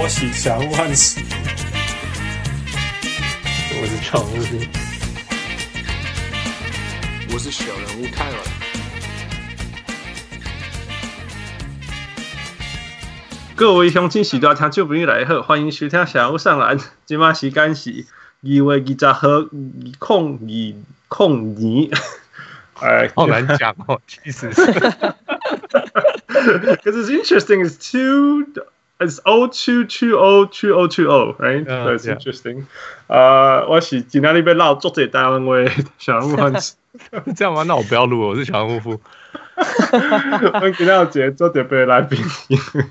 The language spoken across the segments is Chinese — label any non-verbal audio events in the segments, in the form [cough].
我是小人物汉斯，我是常务兵，我是小人物泰尔。各位乡亲时代听众朋友来好，欢迎收听小人物上篮。今晚时间是二月二十号，二控二控年。哎，好难讲哦，其实。[laughs] Because it's interesting, it's two, it's O two two O two O two O, right? That's interesting. 呃，我是今天你被闹做这单位小人物汉斯，[laughs] 这样吗？那我不要录了，我是小人物副。[laughs] 我今天有一个做特别来宾，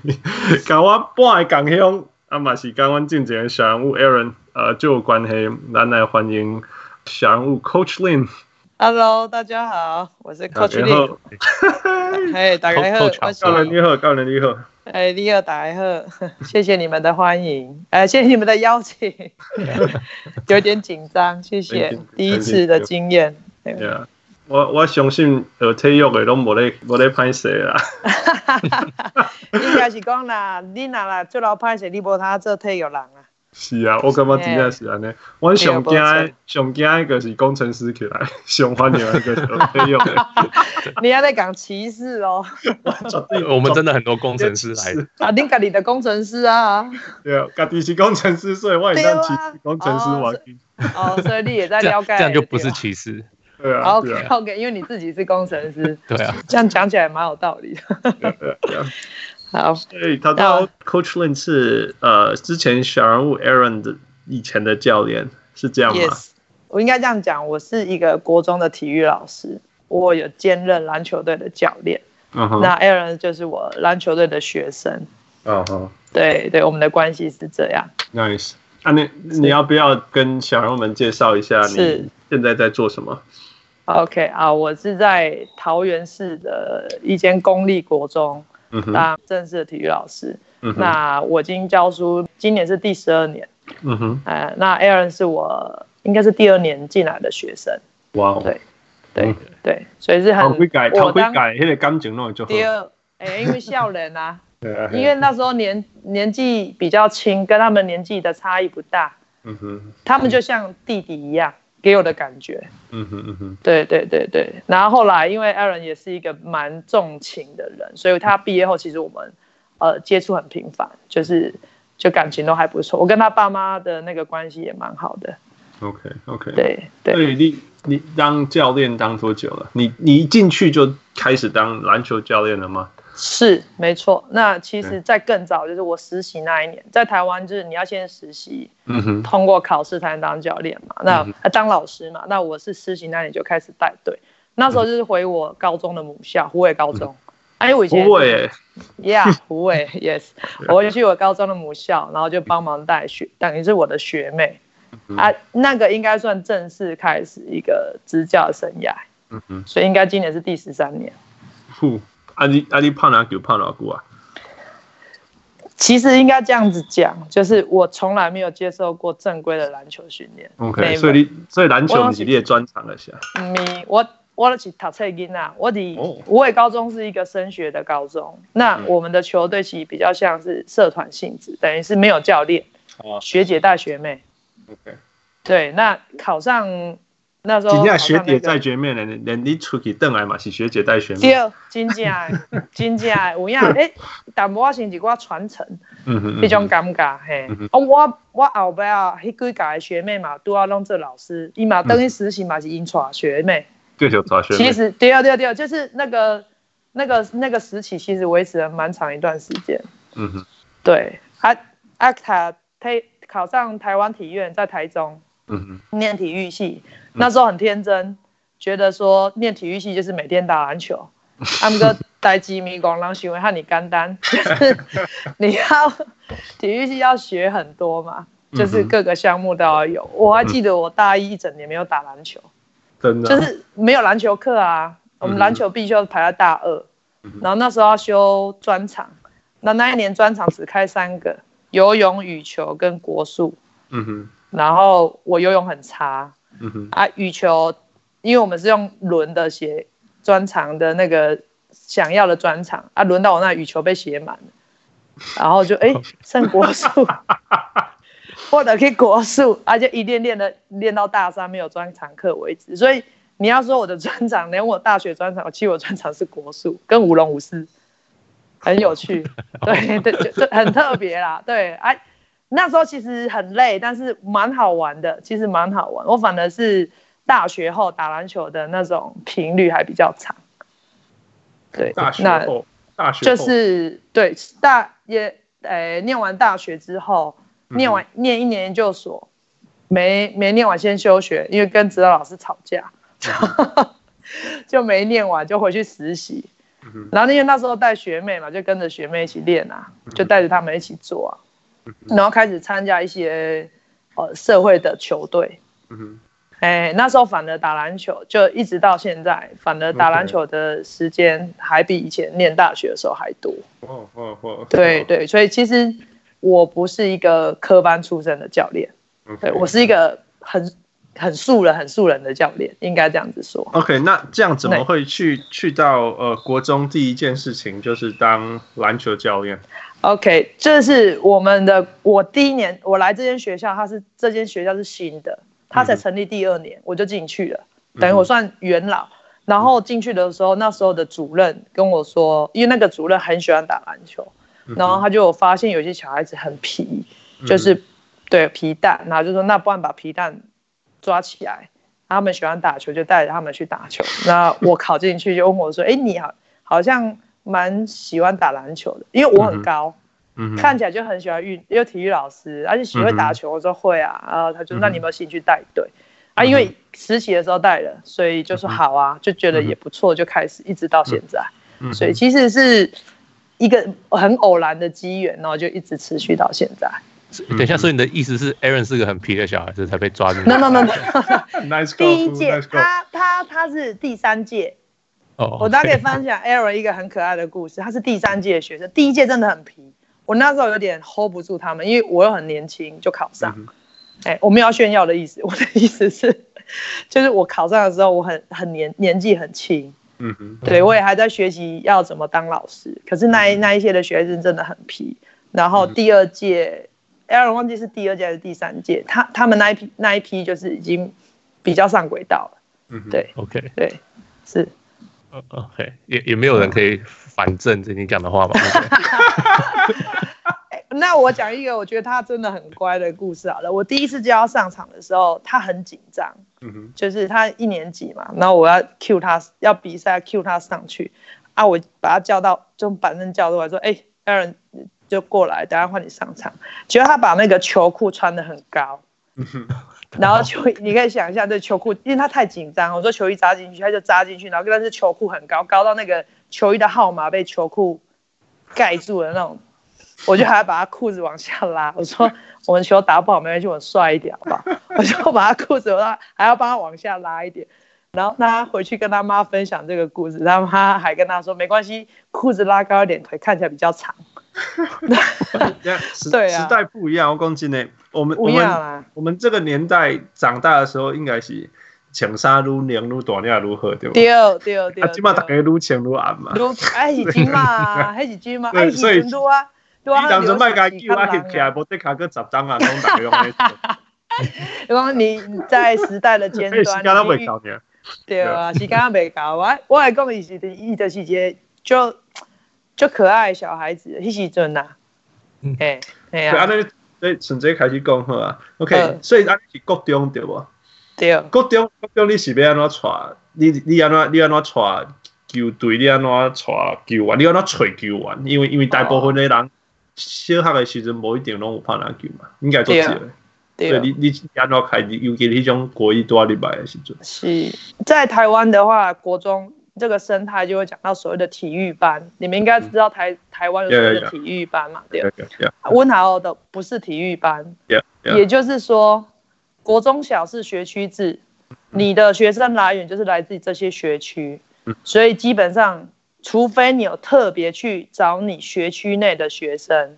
[laughs] 跟我半个共乡，啊嘛是跟我进前小人物 Aaron，呃，就有关系，咱来欢迎小人物 Coach Lin。Hello，大家好，我是 Coach Lin。嘿，大家好，高人你好，高人你好。哎，你好，大家好，[laughs] 谢谢你们的欢迎，哎，谢谢你们的邀请，[laughs] 有点紧张，谢谢，第一次的经验。我我相信呃体育的都无咧无咧歹势啦。[laughs] 应该是讲啦，你若啦做老歹势，你无他做体育人啊。是啊，我感觉真正是安尼。我上惊上惊一个是工程师起来，上欢迎一个是体育的。[laughs] 你还在讲歧视哦？我们真的很多工程师来。[laughs] 啊，你家里的工程师啊？对啊，家里是工程师，所以我也当歧视工程师玩。哦，所以你也在了解。[laughs] 这样就不是歧视。对啊。OK OK，因为你自己是工程师。对啊。这样讲起来蛮有道理的。好，所以他到 Coach Lin 是呃之前小人物 Aaron 的以前的教练，是这样吗？Yes, 我应该这样讲，我是一个国中的体育老师，我有兼任篮球队的教练。Uh huh. 那 Aaron 就是我篮球队的学生。嗯哼、uh，huh. 对对，我们的关系是这样。Nice，啊，你你要不要跟小人物们介绍一下你现在在做什么？OK 啊，我是在桃园市的一间公立国中。当正式的体育老师，嗯、哼那我已经教书，今年是第十二年。嗯哼，呃，那 Aaron 是我应该是第二年进来的学生。哇对，对，嗯、对，所以是很会改，他会改，那个感情弄就好。第二，哎，因为笑人 [laughs] 啊，因为那时候年年纪比较轻，跟他们年纪的差异不大。嗯哼，他们就像弟弟一样。给我的感觉，嗯哼嗯哼，对对对对，然后后来因为 Aaron 也是一个蛮重情的人，所以他毕业后其实我们呃接触很频繁，就是就感情都还不错。我跟他爸妈的那个关系也蛮好的。OK OK，对对。所以你你当教练当多久了？你你一进去就开始当篮球教练了吗？是没错，那其实，在更早就是我实习那一年，在台湾就是你要先实习，嗯哼，通过考试才能当教练嘛，那当老师嘛，那我是实习那年就开始带队，那时候就是回我高中的母校湖尾高中，哎，我以前湖尾，Yeah，[laughs] 湖尾，Yes，我就去我高中的母校，然后就帮忙带学，等于是我的学妹，啊，那个应该算正式开始一个执教生涯，嗯哼，所以应该今年是第十三年。阿你阿你胖哪久胖哪久啊？其实应该这样子讲，就是我从来没有接受过正规的篮球训练。OK，所以你所以篮球是你的专长了，是啊？嗯，我我是读册囡仔，我的虎尾高中是一个升学的高中，那我们的球队其实比较像是社团性质，等于是没有教练，学姐带学妹。OK，对，那考上。那时候，今学姐带学妹呢，连你出去等来嘛是学姐带学妹。对，真正真正有影 [laughs] 诶，但无我先一个传承，迄种感觉嘿。哦，我我后边啊，迄几届学妹嘛，拄啊拢做老师，伊嘛等于实习嘛是因带学妹。对，就带学妹。其实对啊对啊对啊，就是那个那个那个时期，其实维持了蛮长一段时间。嗯哼。对，啊啊他他考上台湾体院，在台中。嗯哼。念体育系。那时候很天真，觉得说念体育系就是每天打篮球。[laughs] 他们个带机迷广让行为和你干单，[laughs] 就是你要体育系要学很多嘛，就是各个项目都要有。我还记得我大一一整年没有打篮球，真的就是没有篮球课啊。我们篮球必修排在大二，然后那时候要修专场，那那一年专场只开三个：游泳、羽球跟国术。嗯哼，然后我游泳很差。嗯哼。啊，羽球，因为我们是用轮的写专长的那个想要的专长啊，轮到我那羽球被写满了，然后就哎剩国术，[laughs] 或者可以国术，而且一练练的练到大三没有专长课为止。所以你要说我的专长，连我大学专长，其实我专长是国术跟舞龙舞狮，很有趣，[laughs] 对对就很特别啦。对，哎，那时候其实很累，但是蛮好玩的，其实蛮好玩。我反而是大学后打篮球的那种频率还比较长。对，大学后，大学就是对大也诶、欸，念完大学之后，念完、嗯、念一年研究所，没没念完先休学，因为跟指导老师吵架，嗯、[laughs] 就没念完就回去实习。嗯、然后因为那时候带学妹嘛，就跟着学妹一起练啊，就带着他们一起做啊，嗯、然后开始参加一些呃社会的球队。嗯哎，那时候反而打篮球，就一直到现在，反而打篮球的时间还比以前念大学的时候还多。哦哦哦。对对，所以其实我不是一个科班出身的教练.对，我是一个很很素人、很素人的教练，应该这样子说。OK，那这样怎么会去去到呃国中第一件事情就是当篮球教练？OK，这是我们的我第一年我来这间学校，它是这间学校是新的。他才成立第二年，我就进去了，等于我算元老。然后进去的时候，那时候的主任跟我说，因为那个主任很喜欢打篮球，然后他就发现有些小孩子很皮，就是对皮蛋，然后就说那不然把皮蛋抓起来，他们喜欢打球就带着他们去打球。那我考进去就问我说，哎，你好，好像蛮喜欢打篮球的，因为我很高。看起来就很喜欢运，因为体育老师，而且喜欢打球，我说会啊，然后他就那你有没有兴趣带队、嗯、啊？因为实习的时候带了，所以就说好啊，就觉得也不错，就开始一直到现在。所以其实是一个很偶然的机缘，然后就一直持续到现在。等一下，所以你的意思是，Aaron 是个很皮的小孩子才被抓进去？No No No No，第一届他他他是第三届。哦，我大概可以分享 Aaron 一个很可爱的故事。他是第三届的学生，第一届真的很皮。我那时候有点 hold 不住他们，因为我又很年轻就考上。哎、我没有要炫耀的意思，我的意思是，[laughs] 就是我考上的时候，我很很年年纪很轻。嗯哼，对我也还在学习要怎么当老师。可是那一那一些的学生真的很皮。然后第二届，Aaron 忘记是第二届还是第三届，他他们那一批那一批就是已经比较上轨道了。嗯，对，OK，对，是。OK，也也没有人可以反证这你讲的话吗？[laughs] 那我讲一个我觉得他真的很乖的故事好了。我第一次叫他上场的时候，他很紧张，嗯哼，就是他一年级嘛，然后我要 cue 他要比赛 cue 他上去啊，我把他叫到，就板凳叫出来说，哎，Aaron 就过来，等下换你上场。结果他把那个球裤穿的很高。然后球，你可以想一下，这球裤，因为他太紧张，我说球衣扎进去，他就扎进去，然后但是球裤很高，高到那个球衣的号码被球裤盖住了那种，我就还要把他裤子往下拉。我说我们球打不好没关系，我帅一点好不好？我就把他裤子，我还要帮他往下拉一点。然后他回去跟他妈分享这个故事，他还跟他说没关系，裤子拉高一点，腿看起来比较长。[laughs] [laughs] 对啊，时代不一样，我讲真的，我们我们我们这个年代长大的时候，应该是穿衫愈凉愈大领愈好，对不对？对对对。啊，今嘛大家愈穿愈暗嘛。哎，是金嘛，[laughs] 还是金嘛？哎，所以多啊，对啊。你当初卖家叫我翕起来，无得卡个十张啊，讲大家用来做。如果你在时代的尖端，时间都。对啊，时间未到，我我来讲伊是伊就是一个就。就可爱小孩子，迄时阵呐，哎，哎呀，安尼，所以从这开始讲好啊，OK，所以安尼是国中对不？对，国中国中你是要安怎带？你你安怎你安怎带球队？你安怎带球员？你安怎找球员？因为因为大部分的人小学的时阵无一定拢有拍篮球嘛，应该做对的。对，你你安怎开？尤其迄种国一多礼拜的时阵。是在台湾的话，国中。这个生态就会讲到所谓的体育班，你们应该知道台台湾有所谓的体育班嘛？对，温豪的不是体育班，也就是说，国中小是学区制，你的学生来源就是来自这些学区，所以基本上，除非你有特别去找你学区内的学生，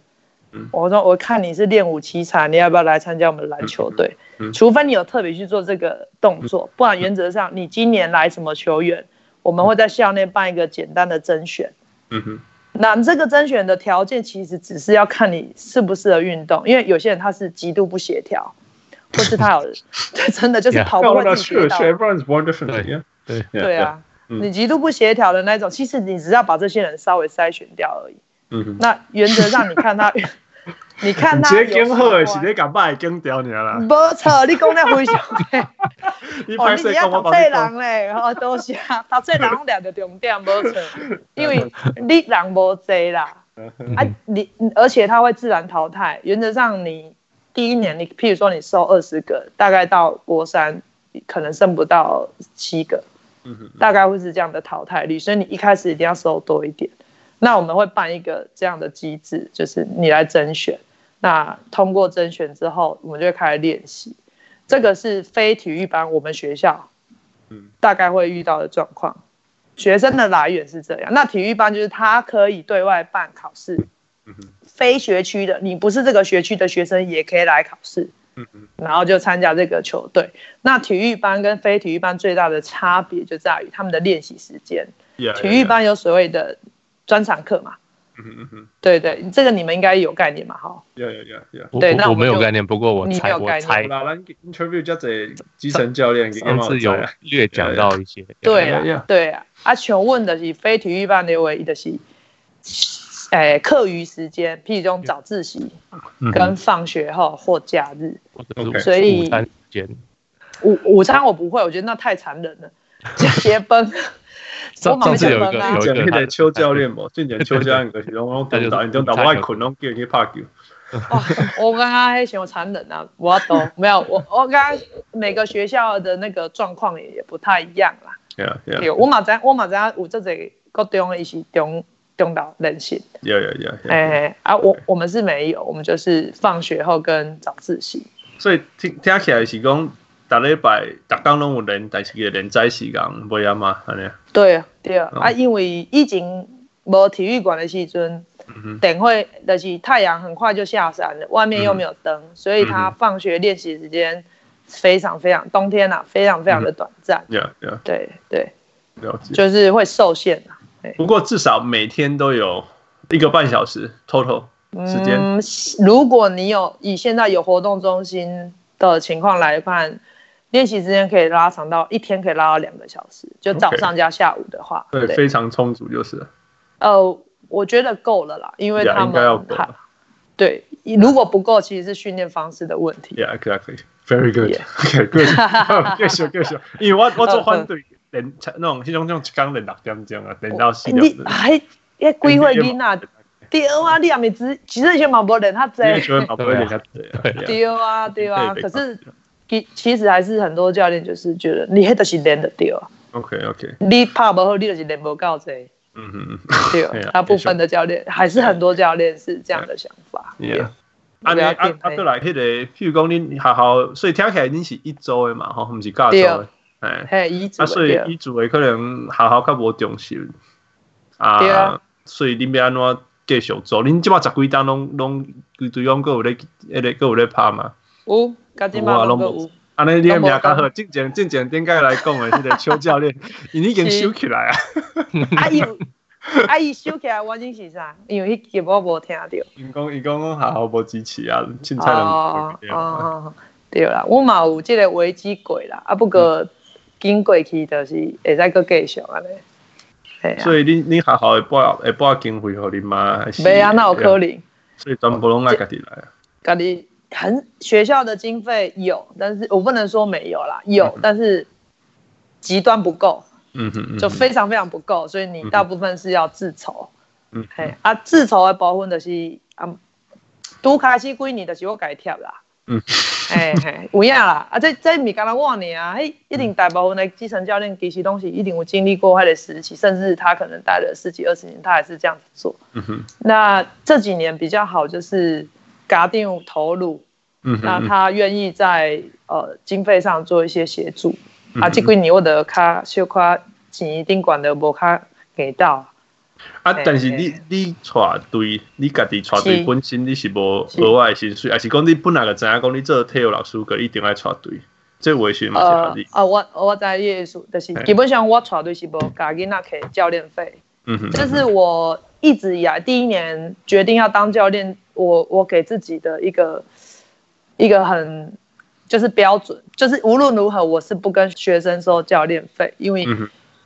我说我看你是练武奇才，你要不要来参加我们篮球队？除非你有特别去做这个动作，不然原则上你今年来什么球员？我们会在校内办一个简单的甄选，嗯哼，那这个甄选的条件其实只是要看你适不适合运动，因为有些人他是极度不协调，[laughs] 或是他有，对，[laughs] 真的就是跑步会跌倒。对对。啊，你极度不协调的那种，其实你只要把这些人稍微筛选掉而已。嗯哼，那原则上你看他。你看他，你经好的是你敢把伊经掉你啦。没错，你讲得非常对。[laughs] 哦，你只要读册人嘞，哦，多谢。读册人俩的重点没错，因为你人无侪啦。啊，[laughs] 你而且他会自然淘汰。原则上，你第一年你譬如说你收二十个，大概到国三可能剩不到七个，大概会是这样的淘汰率。所以你一开始一定要收多一点。那我们会办一个这样的机制，就是你来甄选。那通过甄选之后，我们就会开始练习。这个是非体育班，我们学校，嗯大概会遇到的状况。学生的来源是这样。那体育班就是他可以对外办考试，非学区的，你不是这个学区的学生也可以来考试，然后就参加这个球队。那体育班跟非体育班最大的差别就在于他们的练习时间。体育班有所谓的专场课嘛。嗯嗯对对，这个你们应该有概念嘛？哈，有有有有。对，那我没有概念，不过我猜我猜。那咱 interview 叫做基层教练，上次有略讲到一些。对啊，对啊。啊，全问的是非体育班的唯一的是，诶，课余时间，譬如这种早自习，跟放学后或假日。所以午餐时间，午午餐我不会，我觉得那太残忍了，节奔。上次有一个有一个邱教练嘛，今年邱教练就是讲讲电脑，你讲打外困，拢叫去拍球。我刚刚还想残忍啊，我懂没有，我我刚刚每个学校的那个状况也也不太一样啦。对啊，我马在我马在有这里高中一起中中到人性。有有有。哎啊，我我们是没有，我们就是放学后跟早自习。所以听听起来是讲。逐礼拜逐工拢有练，但是个练在时间袂啊嘛，安尼。对啊，对啊，哦、啊，因为以前无体育馆的时阵，等会就是太阳很快就下山了，外面又没有灯，嗯、所以他放学练习时间非常非常冬天啊，非常非常的短暂。对啊，对啊。对对。了解。就是会受限啊。不过至少每天都有一个半小时 total 时间。嗯，如果你有以现在有活动中心的情况来看。练习时间可以拉长到一天，可以拉到两个小时，就早上加下午的话，对，非常充足就是。呃，我觉得够了啦，因为他们对，如果不够，其实是训练方式的问题。Yeah, exactly. Very good. Okay, [laughs] good. 继续继续，因为我我做反对练那种那种那种刚练六点钟啊，练到四点。你还要规划囡啊？对啊，你也没只其实以前嘛不练他这。[laughs] 对啊，对啊，可是。其其实还是很多教练就是觉得你那都是练得掉啊。OK OK。你怕不好，你就是练不到这。嗯嗯嗯。对，大部分的教练还是很多教练是这样的想法。Yeah。啊你啊啊，再来那个，譬如讲你学校，所以听起来你是一周的嘛，吼，毋是教周。哎。嘿，一周。啊，所以一周的可能学校较无重视。啊。所以你要安怎继续做？你即马十几单拢拢规队拢有咧，迄个搁有咧拍嘛？有。有安尼你诶名较好，正经正经点解来讲诶，这个邱教练，[laughs] 伊已经收起来啊。啊伊，啊伊收起来原因是啥？因为迄个我无听着。因讲伊讲讲学校无支持啊，凊彩哦哦，对啦，我嘛有即个危机过啦，啊不过经过去就是会使搁继续安尼。所以你你学校会拨会拨经费互你吗？没啊，那有可能。所以全部拢爱家己来啊。家己。很学校的经费有，但是我不能说没有啦，有，嗯、但是极端不够，嗯哼，就非常非常不够，所以你大部分是要自筹，嗯，嘿，啊，自筹的部分就是啊，拄开始几年就是我改贴啦，嗯，嘿嘿，有影啦，啊，这这咪干啦我呢啊，嘿，一定大部分的基层教练其实东西一定有经历过他的时期，甚至他可能待了十几二十年，他还是这样子做，嗯哼，那这几年比较好就是。家长投入，嗯、那他愿意在呃经费上做一些协助，嗯、啊，这几年我的卡小卡钱一定管的无卡给到。啊，但是你你带队，你家己带队本身你是无额外薪水，还是讲你本来就知影讲你做体育老师，个一定爱带队，这为什么？呃，呃，我我在意思，就是基本上我带队是无加囡仔给教练费，嗯哼，这是我一直以来第一年决定要当教练，我我给自己的一个一个很就是标准，就是无论如何我是不跟学生收教练费，因为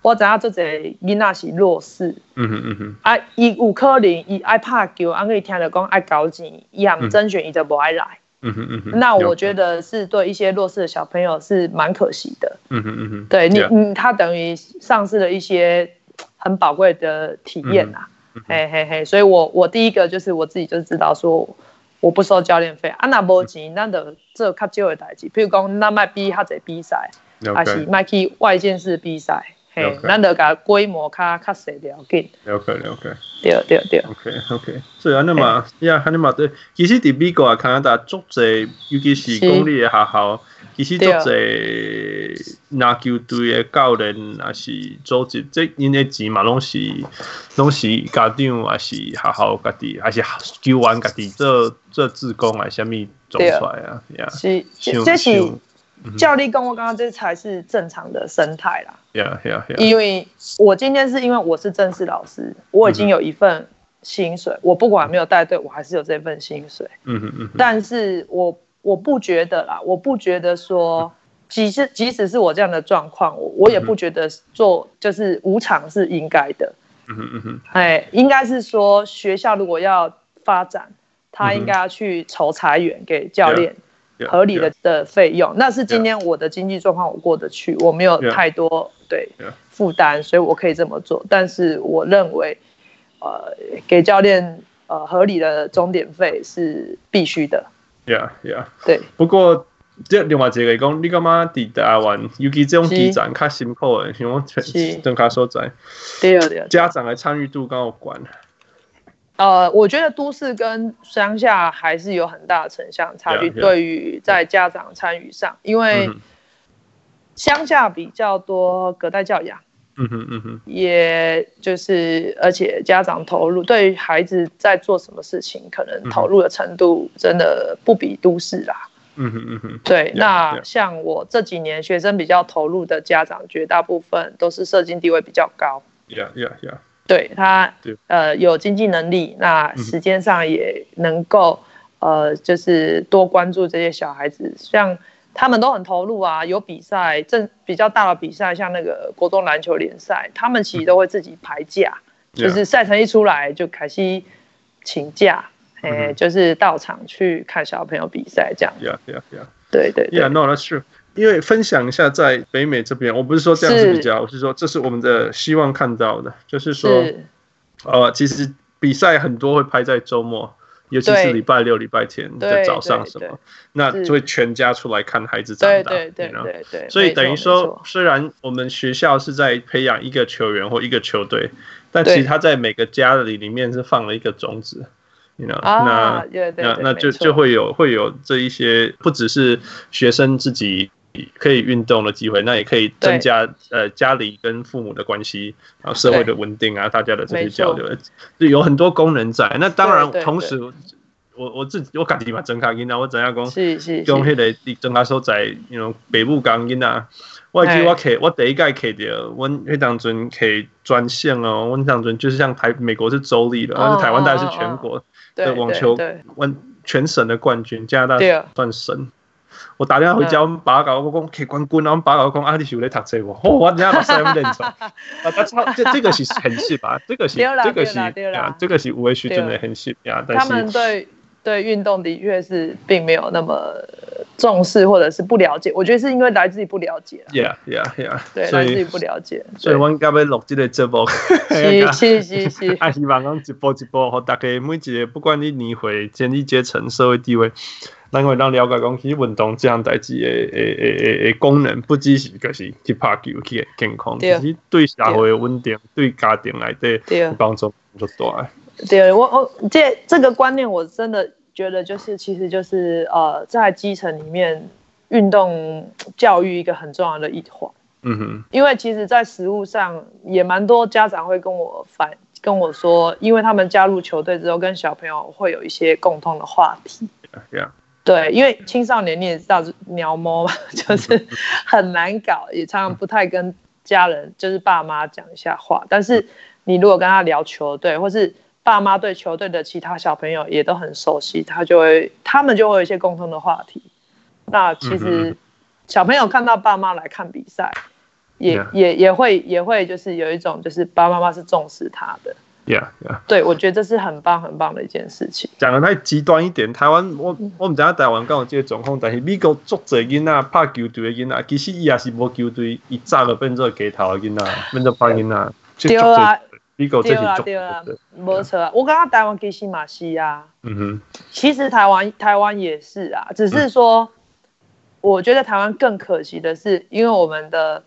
我知影做这囡仔是弱势，嗯哼嗯哼，啊，伊有可能伊爱拍球，啊，可以听着讲爱交钱，伊也唔甄选，伊就不爱来。嗯哼嗯哼，那我觉得是对一些弱势的小朋友是蛮可惜的。嗯哼嗯哼，对你嗯，他等于丧失了一些很宝贵的体验呐。嘿嘿嘿，所以我我第一个就是我自己就知道说我不收教练费，啊那无钱，那就做较少的代志，譬如讲那卖比较侪比赛，还是卖去外县市比赛。嘿，咱就甲规模较较细了紧。了解了解。对对对。OK OK，所以安尼嘛，呀安尼嘛对，其实伫美国啊、加拿大足侪，尤其是公立的学校，其实足侪篮球队的教练也是组织，这因为钱嘛拢是拢是家长还是学校家己，还是球员家己做做志工啊，啥物做出来啊？呀，是，这是。教练跟我刚刚这才是正常的生态啦。Yeah, yeah, yeah. 因为我今天是因为我是正式老师，我已经有一份薪水，我不管没有带队，我还是有这份薪水。嗯嗯嗯。但是我我不觉得啦，我不觉得说，即使即使是我这样的状况，我我也不觉得做就是无偿是应该的。嗯哼嗯哼。哎，应该是说学校如果要发展，他应该要去筹财源给教练。合理的的费用，那是今天我的经济状况我过得去，我没有太多对负担，所以我可以这么做。但是我认为，呃，给教练呃合理的钟点费是必须的。Yeah, yeah。对。不过这另外一个讲，你干嘛在台湾，尤其这种基层较辛苦的，像我全真卡所在，对啊对啊。家长的参与度跟有关。呃，我觉得都市跟乡下还是有很大的城乡差距，对于在家长参与上，因为乡下比较多隔代教养，嗯哼嗯哼，也就是而且家长投入对于孩子在做什么事情，可能投入的程度真的不比都市啦，嗯哼嗯哼，对，那像我这几年学生比较投入的家长，绝大部分都是社经地位比较高，Yeah Yeah Yeah。对他，呃，有经济能力，那时间上也能够，呃，就是多关注这些小孩子，像他们都很投入啊，有比赛，正比较大的比赛，像那个国中篮球联赛，他们其实都会自己排假，就是赛程一出来就开始请假，哎，就是到场去看小朋友比赛这样。Yeah, yeah, yeah. 对对对。Yeah, no, that's true. 因为分享一下，在北美这边，我不是说这样子比较，是我是说这是我们的希望看到的，就是说，是呃，其实比赛很多会排在周末，尤其是礼拜六、礼拜天的早上什么，那就会全家出来看孩子长大，对对对对对。所以等于说，虽然我们学校是在培养一个球员或一个球队，但其实他在每个家里里面是放了一个种子。You know, 那那那就就会有会有这一些，不只是学生自己。可以运动的机会，那也可以增加呃家里跟父母的关系，然后社会的稳定啊，大家的这些交流，就有很多功能在。那当然，同时我我自己我感觉嘛，真卡因啊，我怎样讲？是是。用迄个真卡所在，那种北部港因啊，我记我开我第一届开的，我迄当阵开专线哦，我当阵就是像台美国是州立的，但是台湾大概是全国的网球，完全省的冠军，加拿大算省。我打电话回家，我们爸搞我讲可以冠军，然后我们爸讲啊，你是有在读书不？[laughs] 我等下把声音认错。[laughs] 啊，他超这这个是很细吧？这个是这个是啊，这个是吴维旭真的很细啊。但是他们对对运动的确是并没有那么重视，或者是不了解。我觉得是因为来自于不了解。Yeah, yeah, yeah。对，来自于不了解。所以我应该要录这个节目。是是是 [laughs] 是。啊，希望讲一波一波，和大家每一个不管你年岁、经济阶层、社会地位。能够让了解讲，其实运动这样代志的诶诶诶诶功能，不只是就是去拍球去健康，其实对社会的稳定、对家庭来对帮助就大。对，我我这这个观念，我真的觉得就是，其实就是呃，在基层里面，运动教育一个很重要的一环。嗯哼。因为其实，在实务上也蛮多家长会跟我反跟我说，因为他们加入球队之后，跟小朋友会有一些共同的话题。对啊。对，因为青少年你也知道，鸟摸嘛，[laughs] 就是很难搞，也常常不太跟家人，就是爸妈讲一下话。但是你如果跟他聊球队，或是爸妈对球队的其他小朋友也都很熟悉，他就会他们就会有一些共同的话题。那其实小朋友看到爸妈来看比赛，也、嗯、也也会也会就是有一种就是爸爸妈妈是重视他的。Yeah, yeah. 对，我觉得这是很棒很棒的一件事情。讲的太极端一点，台湾我我们讲台湾刚好这个状况，但是美国足侪囡仔拍球队的囡仔，其实伊也是无球队，伊早就变做街头的囡仔，变做拍囡仔。对啊，美国这是足对啊，没错啊。我感觉台湾其实嘛是啊，嗯哼，其实台湾台湾也是啊，只是说，我觉得台湾更可惜的是，因为我们的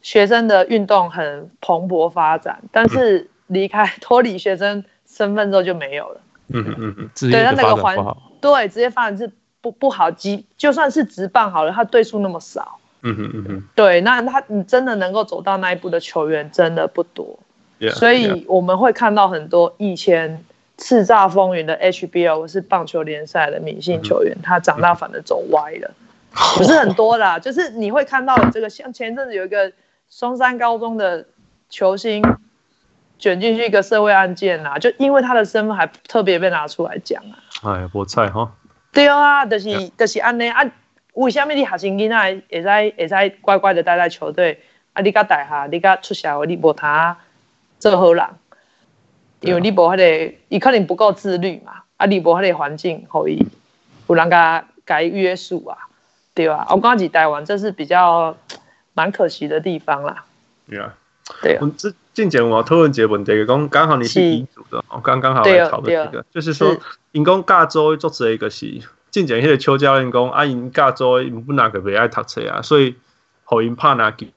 学生的运动很蓬勃发展，但是。离开脱离学生身份之后就没有了。嗯嗯嗯，对，他那个环对职业发展是不不好，即就算是职棒好了，他队数那么少。嗯嗯嗯嗯，对，那他你真的能够走到那一步的球员真的不多。Yeah, 所以我们会看到很多以前叱咤风云的 HBO 是棒球联赛的明星球员，嗯、他长大反而走歪了。不是很多啦，就是你会看到这个，像前阵子有一个松山高中的球星。卷进去一个社会案件啊，就因为他的身份还特别被拿出来讲啊。哎，菠菜哈。对啊，就是就是安尼啊。为什么你学生囡仔会使会使乖乖的待在球队？啊，你甲大学，你甲出社会，你无他做好人，因为你无迄个，伊可能不够自律嘛。啊，你无迄个环境，可以有人甲甲伊约束啊，对啊。我刚刚台湾，这是比较蛮可惜的地方啦。对啊。对啊。进前我讨论一个问题，讲刚好你是遗嘱的，我刚刚好来讨论这个，就是说，因讲加州做这一个是进前迄个邱教练讲，啊，因加州因本来个袂爱读册啊，所以互因拍篮球，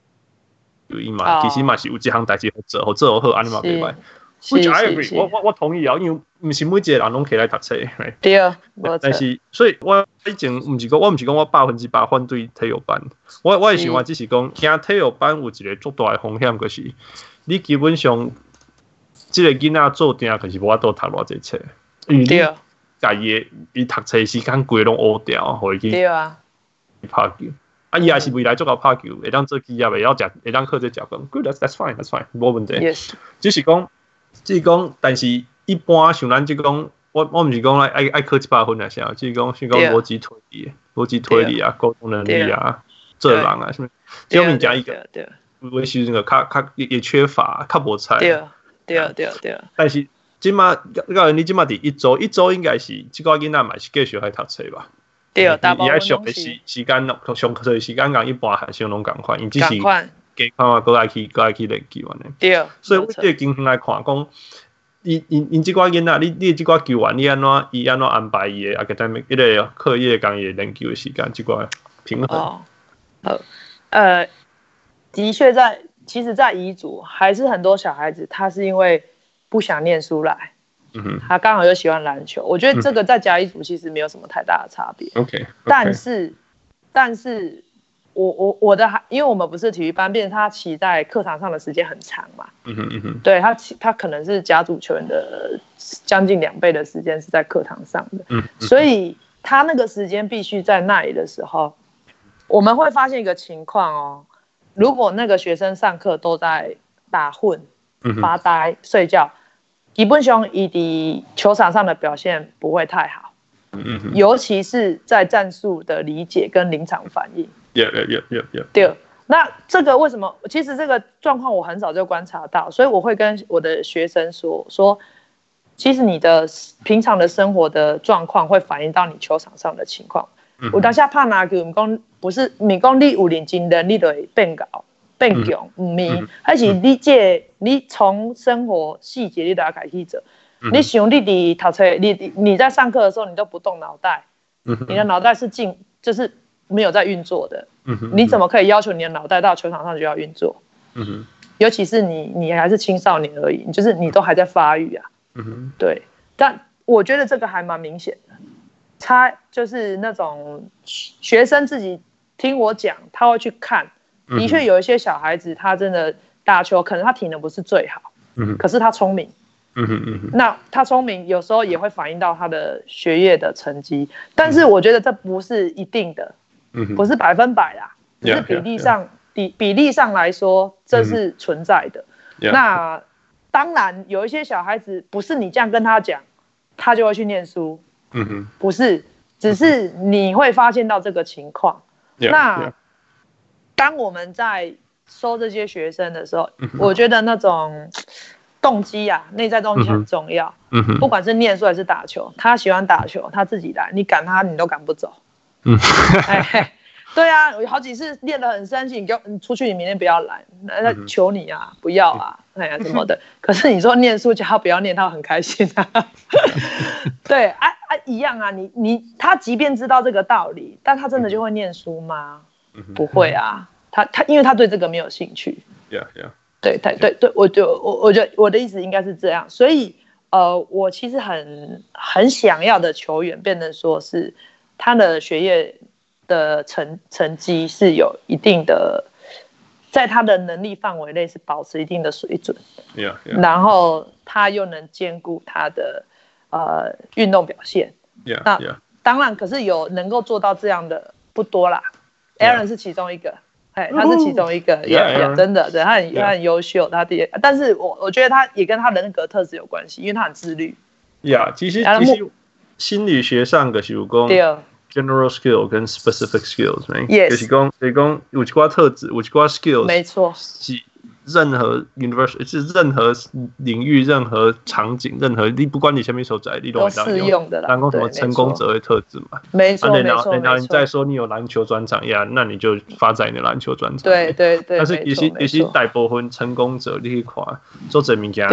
有伊嘛，其实嘛是有一项代志好做，好做好，安尼嘛袂歹。Which I agree，我我我同意啊，因为毋是每一个人拢起来读册，对啊，但是所以我以前毋是讲，我毋是讲我百分之百反对体育班，我我诶想法只是讲，惊体育班有一个足大的风险，就是。你基本上，即个囡仔做定，可是无法度读偌济册，因为你家己伊读册时间规拢乌掉，互伊去拍球。啊，伊也是未来做到拍球，会当做职业，会晓食，会当靠这食饭。Good，that's fine，that's fine，无问题。Yes，只是讲，只是讲，但是一般像咱即讲，我我毋是讲爱爱爱考一百分啊，啥？只是讲是讲逻辑推理、逻辑推理啊，沟通能力啊，做人啊，什么？只有你讲一个。维系那个卡卡也也缺乏卡博菜。对对对对。但是今嘛，告诉你今嘛第一周，一周应该是这个囡仔嘛是继续爱读册吧？对，大部分上的时时间咯，上课的时间讲一般还是拢共款，因只是加看嘛，过来去过来去练球安尼。对。所以我这个经验来看，讲，因因因这个囡仔，你你这个球员，你安怎伊安怎安排伊的啊？个他们一个课业讲也练球诶时间，这个平衡。哦。好，呃。的确，在其实，在彝族还是很多小孩子，他是因为不想念书来，嗯哼，他刚好又喜欢篮球。我觉得这个在甲乙组其实没有什么太大的差别。OK，但是，但是我我我的孩，因为我们不是体育班，变成他骑在课堂上的时间很长嘛，嗯哼嗯哼，对他他可能是甲组球员的将近两倍的时间是在课堂上的，嗯，所以他那个时间必须在那里的时候，我们会发现一个情况哦。如果那个学生上课都在打混、发呆、睡觉，基本上伊的球场上的表现不会太好。嗯嗯尤其是在战术的理解跟临场反应。Yeah, yeah, yeah, yeah. 对，那这个为什么？其实这个状况我很早就观察到，所以我会跟我的学生说说，其实你的平常的生活的状况会反映到你球场上的情况。有当下拍篮球，唔讲不是，唔讲你有认真的，你就会变高变强，唔系，还是你这个、你从生活细节你都要开始做。你想你伫读册，你你你在上课的时候，你都不动脑袋，你的脑袋是静，就是没有在运作的。你怎么可以要求你的脑袋到球场上就要运作？尤其是你你还是青少年而已，就是你都还在发育啊。嗯对，但我觉得这个还蛮明显的。他就是那种学生自己听我讲，他会去看。的确有一些小孩子，他真的打球，可能他体能不是最好，可是他聪明。那他聪明，有时候也会反映到他的学业的成绩。但是我觉得这不是一定的，不是百分百啦，只是比例上比比例上来说，这是存在的。那当然有一些小孩子不是你这样跟他讲，他就会去念书。嗯哼，不是，只是你会发现到这个情况。Yeah, 那 yeah. 当我们在收这些学生的时候，嗯、我觉得那种动机啊，内在动机很重要。嗯哼，不管是念书还是打球，他喜欢打球，他自己来，你赶他，你都赶不走。嗯，哎，对啊，有好几次练得很生气，你给我你出去，你明天不要来，那求你啊，不要啊，哎呀什么的。[laughs] 可是你说念书叫他不要念，他很开心啊。[laughs] 对，啊啊一样啊，你你他即便知道这个道理，但他真的就会念书吗？不会啊。他他，因为他对这个没有兴趣。Yeah, yeah. 对对对对，我就我我觉得我的意思应该是这样，所以呃，我其实很很想要的球员，变成说是他的学业的成成绩是有一定的，在他的能力范围内是保持一定的水准。Yeah, yeah. 然后他又能兼顾他的呃运动表现。Yeah, yeah. 那当然，可是有能够做到这样的不多啦。Aaron 是其中一个。哎，他是其中一个，也也真的，对他很他很优秀，他第，但是我我觉得他也跟他人格特质有关系，因为他很自律。呀，其实其实心理学上的是有讲 ，general skill 跟 specific skills，就是讲就是讲有一挂特质，有一挂 skills，没错。 任何 universe 是任何领域、任何场景、任何你不管你什么所在，你都适用的啦。当什么成功者的特质嘛？没错，没错。然后，然后你再说你有篮球专长呀，那你就发展你的篮球专长。对对对。但是有些有些大部分成功者你去看，做证明家，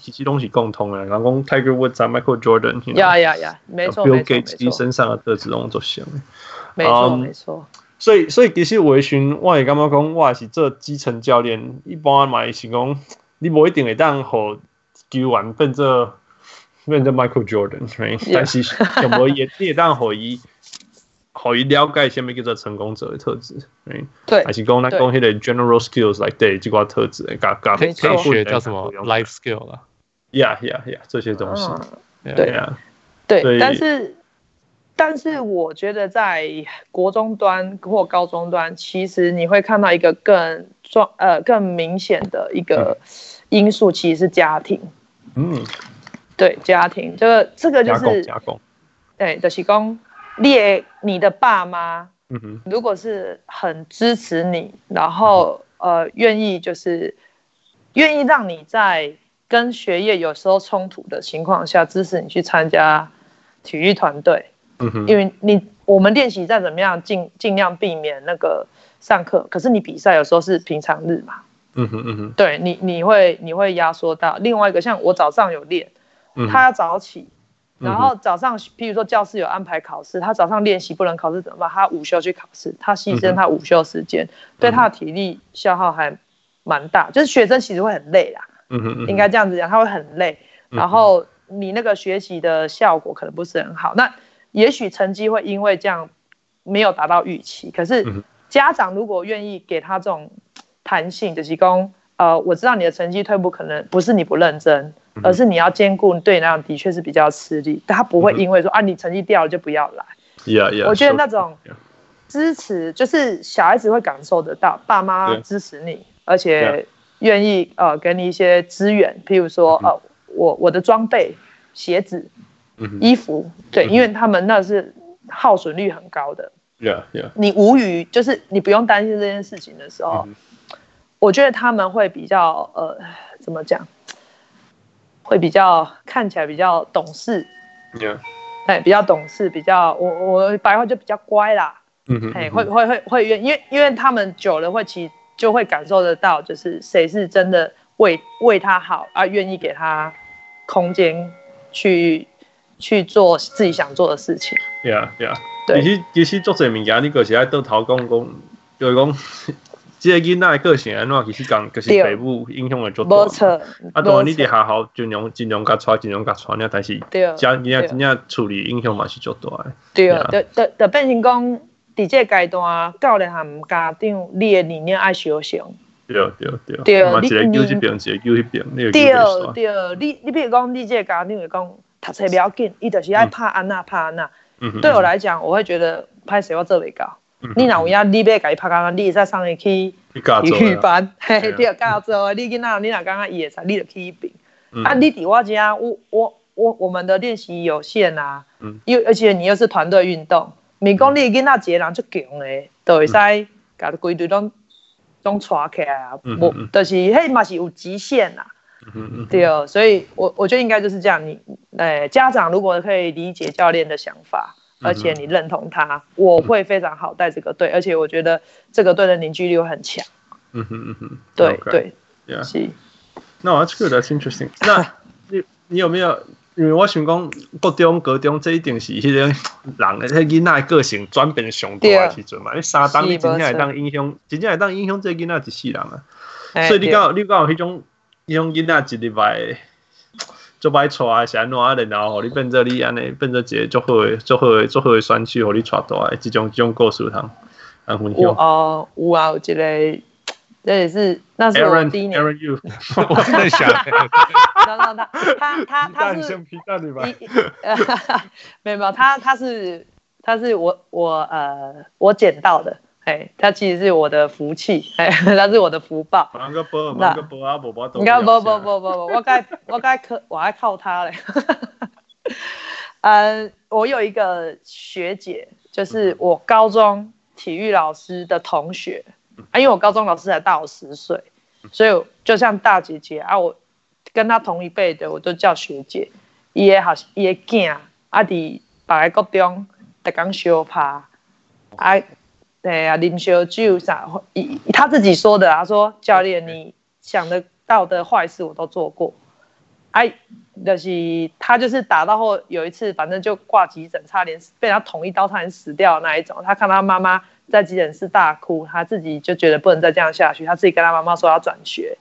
其实东西共通的。然后讲 Tiger Woods、Michael Jordan，呀呀呀，没错没错。Bill Gates 身上的特质拢做像。没错没错。所以，所以其实我寻我也感觉讲，我也是做基层教练，一般嘛是讲，你无一定会当和球员变做变做 Michael Jordan，right? Yeah. 但是有无也 [laughs] 你也当可以可以了解什么叫做成功者的特质，right? 对，还是讲那讲迄个 general skills like 对这个特质，加加可以学叫什么 life skill 啦，yeah yeah yeah 这些东西，嗯、对呀，对，但是。但是我觉得在国中端或高中端，其实你会看到一个更壮呃更明显的一个因素，其实是家庭。嗯，对，家庭这个这个就是对，就是讲列你的爸妈，嗯哼，如果是很支持你，然后呃愿意就是愿意让你在跟学业有时候冲突的情况下，支持你去参加体育团队。因为你我们练习再怎么样，尽尽量避免那个上课。可是你比赛有时候是平常日嘛，嗯哼嗯哼，对你你会你会压缩到。另外一个，像我早上有练，他要早起，然后早上譬如说教室有安排考试，他早上练习不能考试怎么办？他午休去考试，他牺牲他午休时间，对他的体力消耗还蛮大，就是学生其实会很累啦，嗯哼，应该这样子讲，他会很累，然后你那个学习的效果可能不是很好，那。也许成绩会因为这样没有达到预期，可是家长如果愿意给他这种弹性，就是说，呃，我知道你的成绩退步，可能不是你不认真，而是你要兼顾对那样的确是比较吃力，但他不会因为说啊你成绩掉了就不要来。Yeah, yeah, 我觉得那种支持就是小孩子会感受得到，爸妈支持你，而且愿意呃给你一些资源，譬如说呃我我的装备鞋子。衣服对，因为他们那是耗损率很高的。Yeah, yeah. 你无语，就是你不用担心这件事情的时候，我觉得他们会比较呃，怎么讲？会比较看起来比较懂事。Yeah. 哎，比较懂事，比较我我白话就比较乖啦。嗯哼。哎，会会会会愿，因为因为他们久了会其就会感受得到，就是谁是真的为为他好而愿意给他空间去。去做自己想做的事情。Yeah, yeah. 其实其实做这物件，你个是爱倒头讲讲，就是讲，这个囡仔的个性安怎，其实讲就是父母影响的足大。没错。啊，当然你伫学校尽量尽量甲带，尽量甲带，但是家囡仔真正处理影响嘛是足大的。对啊。就就就变成讲，伫这个阶段，教练和家长，你的理念爱相像。对对对。你你比如讲，你这个家长会讲。读册不要紧，伊就是爱拍安娜拍安娜。对我来讲，我会觉得拍谁我做袂到。你若有影，你要甲伊拍安那，你会使上去去体育班，嘿，对，教做。你囡仔，你若感觉伊会使，你就去一边。嗯、啊，你伫我家，我我我我们的练习有限啊，嗯，又而且你又是团队运动，你讲你囡仔一个人就强诶，都会使把规队拢拢抓起来啊，无，就是迄嘛是有极限呐，对哦，所以我我觉得应该就是这样，你诶家长如果可以理解教练的想法，而且你认同他，我会非常好带这个队，而且我觉得这个队的凝聚力又很强，嗯哼嗯哼，对对，是。那我 that's good, that's interesting。那你你有没有？因为我想讲，国中、高中这一定是迄个人的，迄囡仔个性转变上大的时阵嘛。你三当你真正会当影响，真正会当影响这囡仔一世人啊。所以你讲你讲有迄种，用囡仔一礼拜就歹带啊，是安怎啊？然后你变做你安尼，变做一个足好诶、足好诶、足好诶选手，互你带大诶，这种这种故事通来分享。哦，有啊，有一个。这也是，那是我第一年。Aaron, Aaron you, 我在想，然后他他他他是一呃，没有没有，他他是他是我我呃我捡到的，哎，他其实是我的福气，哎，[laughs] 他是我的福报。那应该不不不不不，我该 [laughs] 我该可我还靠他嘞。[laughs] 呃，我有一个学姐，就是我高中体育老师的同学。啊，因为我高中老师才大我十岁，所以就像大姐姐啊，我跟她同一辈的，我都叫学姐。伊个好，伊个囝啊，伫别个国中，逐工相拍，啊，对啊，啉烧酒啥，伊他自己说的啊，说教练，你想得到的坏事我都做过。哎、啊，就是他就是打到后有一次，反正就挂急诊，差点被他捅一刀，差点死掉的那一种。他看他妈妈。在急诊室大哭，他自己就觉得不能再这样下去，他自己跟他妈妈说要转学。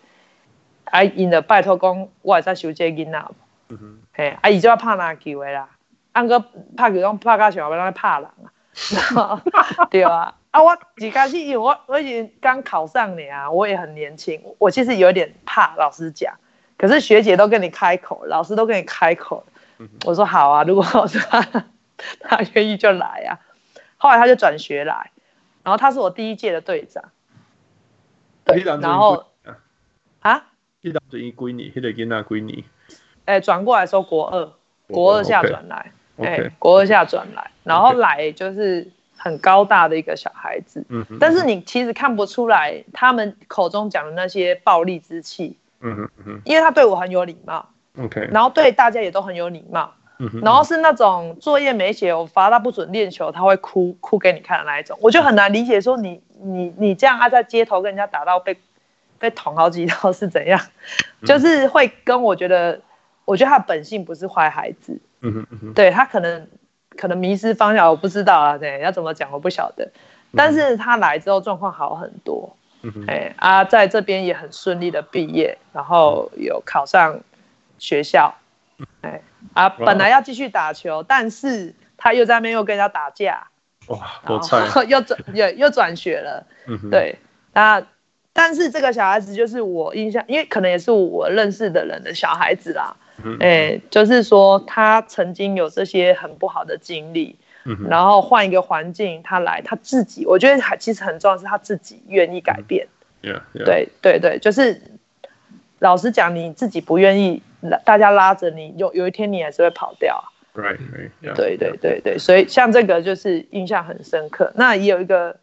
阿姨的拜托公，我也在修这囡仔。嗯哼，嘿，阿姨就要拍篮球的啦，按个拍球讲拍到想要让他拍人啊。[laughs] 对啊，啊我几开始因为我我已经刚考上你啊，我也很年轻，我其实有点怕，老实讲。可是学姐都跟你开口，老师都跟你开口，我说好啊，如果我说 [laughs] 他他愿意就来啊。后来他就转学来。然后他是我第一届的队长，对，然后啊，一当一归你，一个囡仔归你，哎，转过来说国二，国二下转来，哎，国二下转来，然后来就是很高大的一个小孩子，嗯，但是你其实看不出来他们口中讲的那些暴力之气，嗯哼嗯，因为他对我很有礼貌，OK，然后对大家也都很有礼貌。然后是那种作业没写，我罚他不准练球，他会哭哭给你看的那一种，我就很难理解说你你你这样啊，在街头跟人家打到被被捅好几刀是怎样，就是会跟我觉得，我觉得他的本性不是坏孩子，嗯嗯对他可能可能迷失方向，我不知道啊，对，要怎么讲我不晓得，但是他来之后状况好很多，哎啊，在这边也很顺利的毕业，然后有考上学校，哎。啊，本来要继续打球但是他又在那边又跟人家打架，哇，多惨，[laughs] 又转又又转学了，嗯，对，那但是这个小孩子就是我印象，因为可能也是我认识的人的小孩子啦，嗯，欸，就是说他曾经有这些很不好的经历，嗯，然后换一个环境，他来他自己，我觉得还其实很重要是他自己愿意改变，yeah, yeah. 对对对，就是老实讲，你自己不愿意。大家拉着你，有有一天你还是会跑掉。Right, right, yeah, 对对对对，所以像这个就是印象很深刻。那也有一个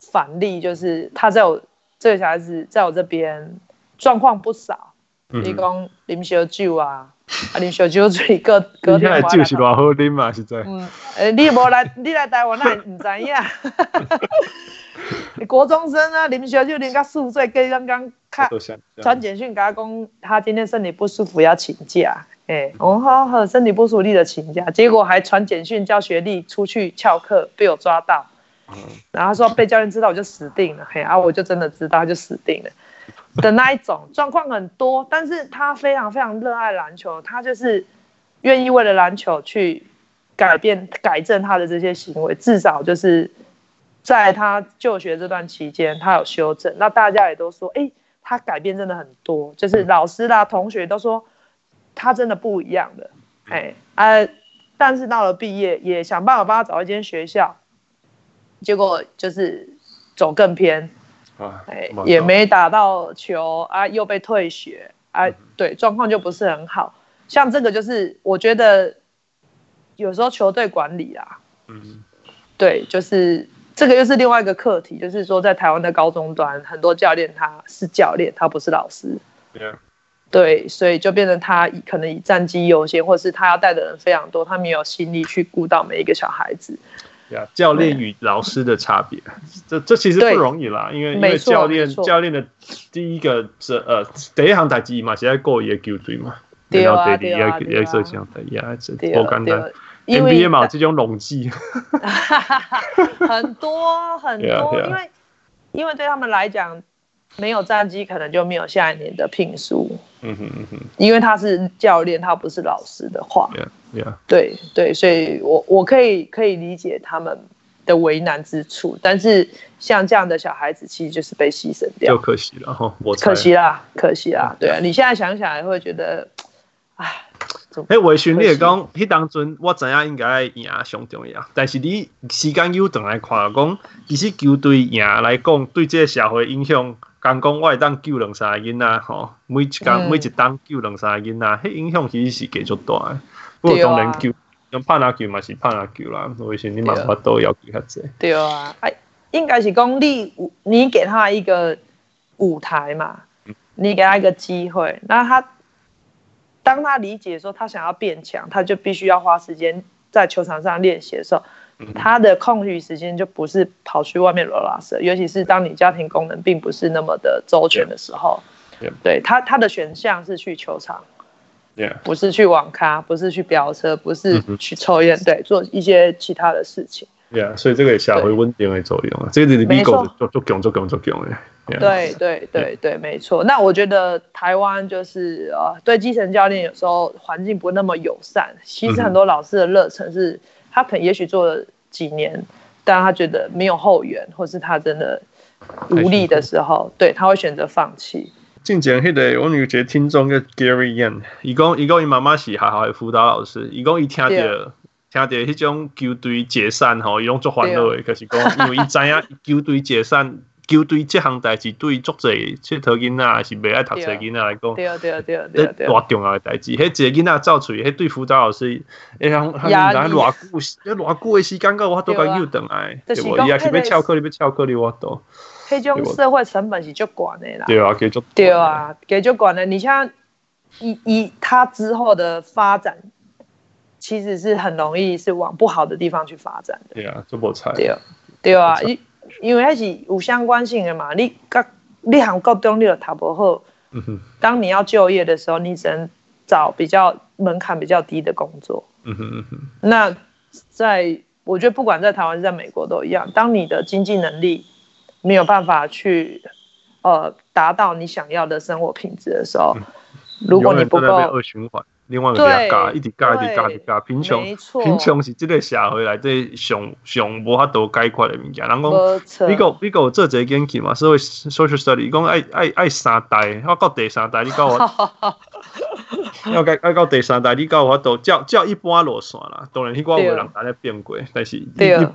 反例，就是他在我这个小孩子在我这边状况不少，你讲啉烧酒啊，[laughs] 啊啉烧酒醉隔隔天我来。酒是偌好啉嘛，实在。嗯，诶，你无来，[laughs] 你来台湾那唔知影。[laughs] 国中生啊，啉烧酒啉到四岁，跟刚刚看传简讯给他讲，他今天身体不舒服要请假。哎、欸，我、嗯、好好，身体不舒服的请假，结果还传简讯叫学历出去翘课，被我抓到。然后他说被教练知道我就死定了，嘿，啊，我就真的知道就死定了 [laughs] 的那一种状况很多，但是他非常非常热爱篮球，他就是愿意为了篮球去改变改正他的这些行为，至少就是。在他就学这段期间，他有修正，那大家也都说，哎、欸，他改变真的很多，就是老师啦、同学都说他真的不一样的，哎、欸、啊，但是到了毕业，也想办法帮他找一间学校，结果就是走更偏，也没打到球啊，又被退学，啊，对，状况就不是很好。像这个就是我觉得有时候球队管理啊，嗯，对，就是这个又是另外一个课题，就是说在台湾的高中端，很多教练他是教练，他不是老师。对，所以就变成他可能以战绩优先，或是他要带的人非常多，他没有心力去顾到每一个小孩子。呀，教练与老师的差别，这这其实不容易啦，因为因为教练教练的第一个这呃第一行代志嘛，是在顾伊个球队嘛，然后第二个也是这样的呀，这不简单。NBA 嘛，这种笼统，[laughs] 很多很多，因为因为对他们来讲。没有战绩，可能就没有下一年的聘书。嗯哼嗯哼，因为他是教练，他不是老师的话。Yeah, yeah. 对对，所以我我可以可以理解他们的为难之处，但是像这样的小孩子，其实就是被牺牲掉，就可惜了哈。我可惜啦，可惜啦。对啊，你现在想起来会觉得，哎。哎，卫训你也讲，迄当阵我知影应该赢上重要，但是你时间又长来看讲，其实球队赢来讲，对这个社会影响。刚讲我会当救两三个囡仔吼，每一工每一当救两三个囡仔，迄、嗯、影响其实是继续大。不过当然救，用拍篮球嘛是拍篮球啦，卫训你嘛法都要求较济。对啊，哎，应该是讲你你给他一个舞台嘛，你给他一个机会，那他。当他理解说他想要变强，他就必须要花时间在球场上练习的时候，他的空余时间就不是跑去外面拉拉扯。尤其是当你家庭功能并不是那么的周全的时候，yeah. Yeah. 对他他的选项是去球场，yeah. 不是去网咖，不是去飙车，不是去抽烟，对，做一些其他的事情。对啊，所以这个也下回稳定的作用啊，这个是美国做做强做强做强的。对对对对，没错。那我觉得台湾就是呃，对基层教练有时候环境不那么友善。其实很多老师的热忱是，他可能也许做了几年，但他觉得没有后援，或是他真的无力的时候，对，他会选择放弃。进前迄个，我有一个听众叫 Gary Yan，伊讲伊讲伊妈妈是学校的辅导老师，伊讲伊听到听到迄种球队解散吼，伊拢足烦恼的，可是讲因为伊知影球队解散。球队这项代志对足侪佚佗囡仔还是未爱读册囡仔来讲，对对对对对，多重要的代志。迄一个囡仔走出去，迄对辅导老师，哎呀，他们偌久，迄偌久的时间，够我都甲伊转来，对无？伊也是要翘课，你要翘课，你我都。迄种社会成本是足悬的啦。对啊，给足。对啊，给足悬诶。你像以以他之后的发展，其实是很容易是往不好的地方去发展的。对啊，这无错。对啊，对啊。因为它是有相关性的嘛，你高你行高中你都读不好，当你要就业的时候，你只能找比较门槛比较低的工作，嗯哼嗯哼。那在我觉得不管在台湾在美国都一样，当你的经济能力没有办法去呃达到你想要的生活品质的时候，嗯、如果你不够。另外一个一直加，一直加，一直加，贫穷，贫穷是这个社会来这上上无法度解决的物件。人讲，美国美国做这个研究嘛，所谓 social study，伊讲爱爱爱三代，我到第三代，你告我，[laughs] 要该爱到第三代，你告我都叫叫一般落线啦。当然，迄个有人在咧变过，但是一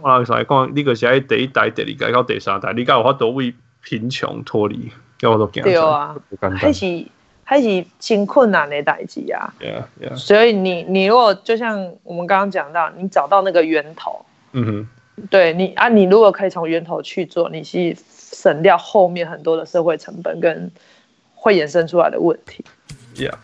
般来讲，你个是爱第一代、第二代到第三代，你告我都为贫穷脱离，叫我都惊。对啊，还是。还是挺困难的代际啊，yeah, yeah. 所以你你如果就像我们刚刚讲到，你找到那个源头，嗯哼，对你啊，你如果可以从源头去做，你是省掉后面很多的社会成本跟会衍生出来的问题。Yeah.